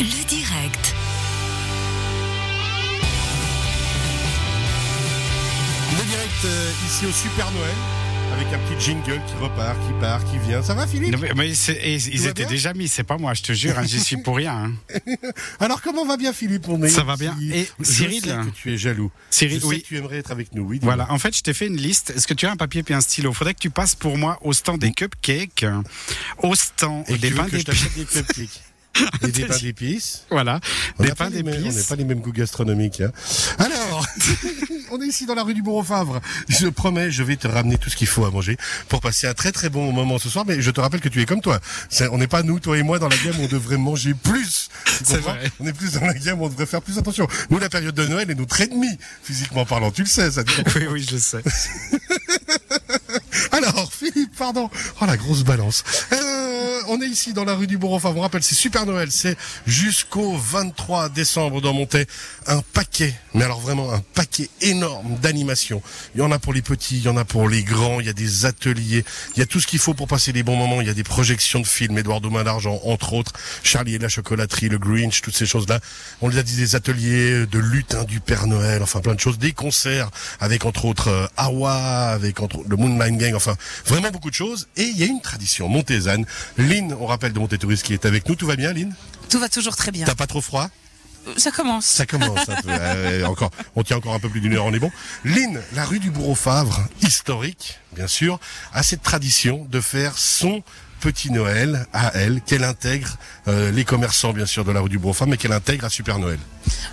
Le direct. Le direct euh, ici au Super Noël avec un petit jingle qui repart, qui part, qui vient. Ça va Philippe? Non, mais, et ils étaient bien? déjà mis, c'est pas moi, je te jure, hein, j'y suis pour rien. hein. Alors comment va bien Philippe? On est Ça va ici. bien. Et je Cyril sais que tu es jaloux. Cyril, je sais oui. que tu aimerais être avec nous. Oui. dis-moi. Voilà, en fait, je t'ai fait une liste. Est-ce que tu as un papier puis un stylo? Faudrait que tu passes pour moi au stand des cupcakes, au stand Et des tu veux pains que je d'épices. t'achète des cupcakes et des pains d'épices. Voilà, On des pains mêmes- On d'épices. pas les mêmes goûts gastronomiques. hein. Alors, on est ici dans la rue du Bourg Favre. Je promets, je vais te ramener tout ce qu'il faut à manger pour passer un très très bon moment ce soir. Mais je te rappelle que tu es comme toi. On n'est pas nous, toi et moi, dans la gamme où on devrait manger plus. C'est vrai. On est plus dans la gamme où on devrait faire plus attention. Nous, la période de Noël est notre ennemi, physiquement parlant. Tu le sais, ça. Oui, oui, je sais. Alors, Philippe, pardon. Oh, la grosse balance. Euh, on est ici dans la rue du Bourg. Enfin, vous rappelle, c'est Super Noël. C'est jusqu'au 23 décembre dans Montaix. Un paquet, mais alors vraiment un paquet énorme d'animations. Il y en a pour les petits, il y en a pour les grands. Il y a des ateliers. Il y a tout ce qu'il faut pour passer des bons moments. Il y a des projections de films. Édouard Main d'Argent, entre autres. Charlie et la chocolaterie, le Grinch, toutes ces choses-là. On les a dit des ateliers de lutin du Père Noël. Enfin, plein de choses. Des concerts avec, entre autres, euh, Awa, avec entre, le Moonlight Gang. Enfin, vraiment beaucoup de choses. Et il y a une tradition montésane. Lynn, on rappelle de Monté Touriste qui est avec nous. Tout va bien, Lynn? Tout va toujours très bien. T'as pas trop froid? Euh, Ça commence. Ça commence un peu. Euh, encore, on tient encore un peu plus d'une heure, on est bon. Lynn, la rue du Bourreau Favre, historique, bien sûr, a cette tradition de faire son petit Noël à elle, qu'elle intègre euh, les commerçants, bien sûr, de la rue du Favre, mais qu'elle intègre à Super Noël.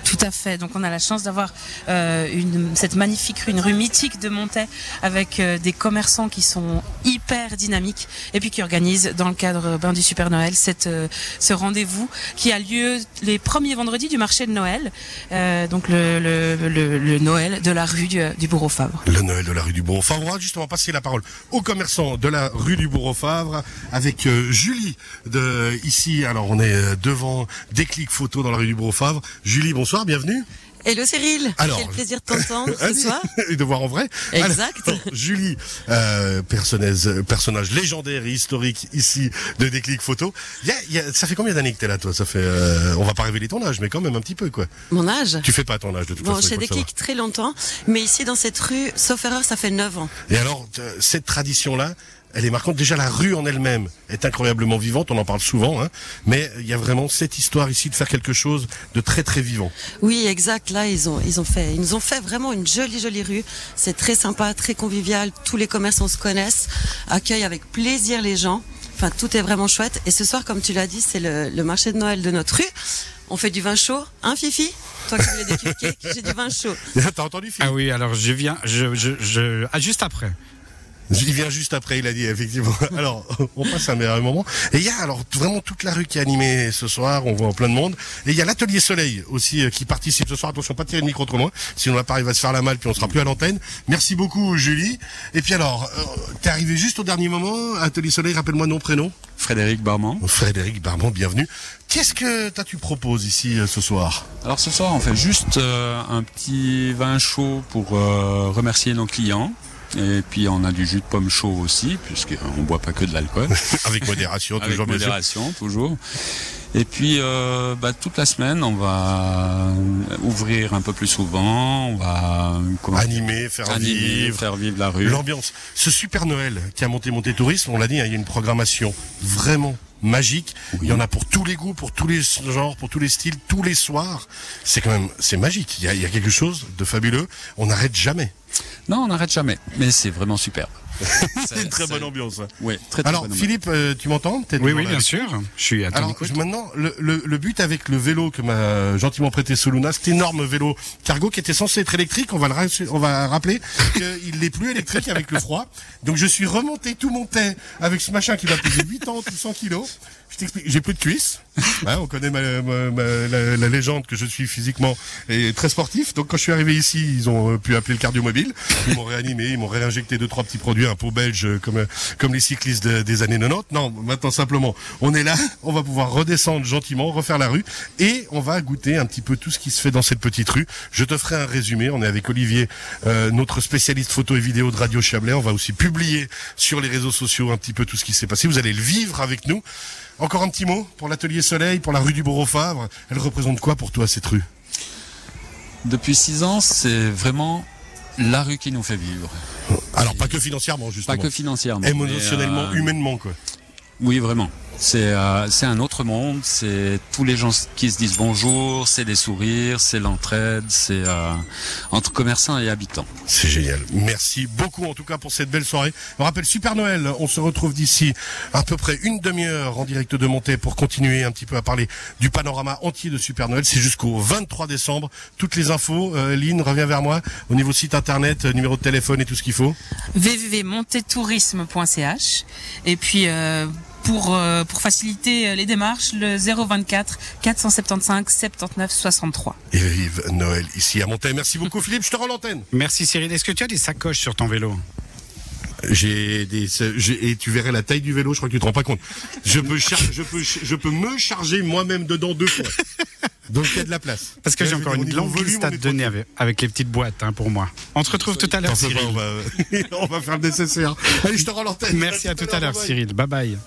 Tout à fait. Donc on a la chance d'avoir euh, une, cette magnifique rue, une rue mythique de Montaix avec euh, des commerçants qui sont hyper dynamiques et puis qui organisent dans le cadre ben, du Super Noël cette, euh, ce rendez-vous qui a lieu les premiers vendredis du marché de Noël. Euh, donc le, le, le, le Noël de la rue du, du Bourreau Favre. Le Noël de la rue du Bourreau Favre. On va justement passer la parole aux commerçants de la rue du Bourreau Favre avec euh, Julie de ici. Alors on est euh, devant Déclic Photo dans la rue du Bourreau Favre. Julie, bonsoir, bienvenue. Hello Cyril, Alors, quel plaisir de t'entendre ce Allez, soir. et de voir en vrai. Exact. Alors, Julie, euh, personnage, personnage légendaire et historique ici de Déclic Photo. Il y a- il y a- ça fait combien d'années que t'es là, toi? Ça fait, euh, on va pas révéler ton âge, mais quand même un petit peu, quoi. Mon âge? Tu fais pas ton âge de toute Bon, façon. il chez le Déclic très longtemps, mais ici dans cette rue, sauf erreur, ça fait 9 ans. Et alors, euh, cette tradition-là, elle est marquante. Déjà, la rue en elle-même est incroyablement vivante. On en parle souvent, hein. Mais il y a vraiment cette histoire ici de faire quelque chose de très très vivant. Oui, exact. Là, ils ont, ils ont fait, ils nous ont fait vraiment une jolie, jolie rue. C'est très sympa, très convivial. Tous les commerçants se connaissent, accueillent avec plaisir les gens. Enfin, tout est vraiment chouette. Et ce soir, comme tu l'as dit, c'est le, le marché de Noël de notre rue. On fait du vin chaud, hein, Fifi? Toi qui voulais des cupcakes, j'ai du vin chaud. T'as entendu, Philippe Ah oui, alors je viens, je, je, je, ah, juste après. Il vient juste après, il a dit effectivement. Alors, on passe un meilleur moment. Et il y a alors vraiment toute la rue qui est animée ce soir. On voit plein de monde. Et il y a l'atelier Soleil aussi euh, qui participe ce soir. Attention, pas tirer le micro trop loin, sinon l'appareil va se faire la malle puis on sera plus à l'antenne. Merci beaucoup, Julie. Et puis alors, euh, t'es arrivé juste au dernier moment. Atelier Soleil, rappelle-moi nom prénom. Frédéric Barman. Frédéric Barbon, bienvenue. Qu'est-ce que toi tu proposes ici euh, ce soir? Alors ce soir, on fait juste euh, un petit vin chaud pour euh, remercier nos clients. Et puis on a du jus de pomme chaud aussi, puisqu'on boit pas que de l'alcool. Avec modération, Avec toujours sûr. modération, toujours. Et puis euh, bah, toute la semaine, on va ouvrir un peu plus souvent, on va comment- Animer, faire animer, vivre. faire vivre la rue. L'ambiance. Ce super Noël qui a monté Monté Tourisme, on l'a dit, hein, il y a une programmation vraiment magique. Il y en a pour tous les goûts, pour tous les genres, pour tous les styles, tous les soirs. C'est quand même, c'est magique. Il y a, il y a quelque chose de fabuleux. On n'arrête jamais. Non, on n'arrête jamais, mais c'est vraiment superbe. C'est une très bonne ambiance. hein. Oui, très très Alors, bonne ambiance. Philippe, euh, tu m'entends Oui, oui, bien sûr. Je suis à ton Alors écoute. je- maintenant, le, le, le but avec le vélo que m'a gentiment prêté Soluna, cet énorme vélo cargo qui était censé être électrique, on va le ra- on va rappeler qu'il n'est plus électrique avec le froid. Donc je suis remonté tout mon thé avec ce machin qui va peser 8 ans, tout 100 kilos. Je t'explique, j'ai plus de cuisses. Hein, on connaît ma, ma- ma- la, la légende que je suis physiquement et très sportif. Donc quand je suis arrivé ici, ils ont euh, pu appeler le cardiomobile. Ils m'ont réanimé, ils m'ont réinjecté deux trois petits produits un pot belge comme, comme les cyclistes de- des années 90. Non, maintenant simplement, on est là, on va pouvoir redescendre gentiment, refaire la rue et on va goûter un petit peu tout ce qui se fait dans cette petite rue. Je te ferai un résumé. On est avec Olivier, euh, notre spécialiste photo et vidéo de Radio Chablais. On va aussi publier sur les réseaux sociaux un petit peu tout ce qui s'est passé. Vous allez le vivre avec nous. Encore un petit mot pour l'atelier Soleil, pour la rue du Bourg-au-Favre. Elle représente quoi pour toi cette rue? Depuis six ans, c'est vraiment la rue qui nous fait vivre. Alors pas que financièrement justement. Pas que financièrement. émotionnellement, euh, humainement quoi. Oui, vraiment. C'est euh, c'est un autre monde. C'est tous les gens qui se disent bonjour. C'est des sourires. C'est l'entraide. C'est euh, entre commerçants et habitants. C'est génial. Merci beaucoup en tout cas pour cette belle soirée. On rappelle Super Noël. On se retrouve d'ici à peu près une demi-heure en direct de Montée pour continuer un petit peu à parler du panorama entier de Super Noël. C'est jusqu'au 23 décembre. Toutes les infos, euh, Lynn, reviens vers moi au niveau site internet, euh, numéro de téléphone et tout ce qu'il faut. www.montetourisme.ch et puis euh, pour euh, pour faciliter euh, les démarches le 024 475 79 63. Et vive Noël ici à Montée. Merci beaucoup Philippe. Je te rends l'antenne. Merci Cyril. Est-ce que tu as des sacoches sur ton vélo? J'ai des, j'ai- et tu verrais la taille du vélo, je crois que tu te rends pas compte. Je peux, char- je peux, je peux me charger moi-même dedans deux fois. Donc il y a de la place. Parce que Là, j'ai encore une longue liste à te donner avec, avec les petites boîtes hein, pour moi. On se retrouve tout à l'heure pas, Cyril. on va, on va faire le nécessaire. Allez, je te rends l'antenne. Merci à tout à l'heure. Cyril. Bye bye.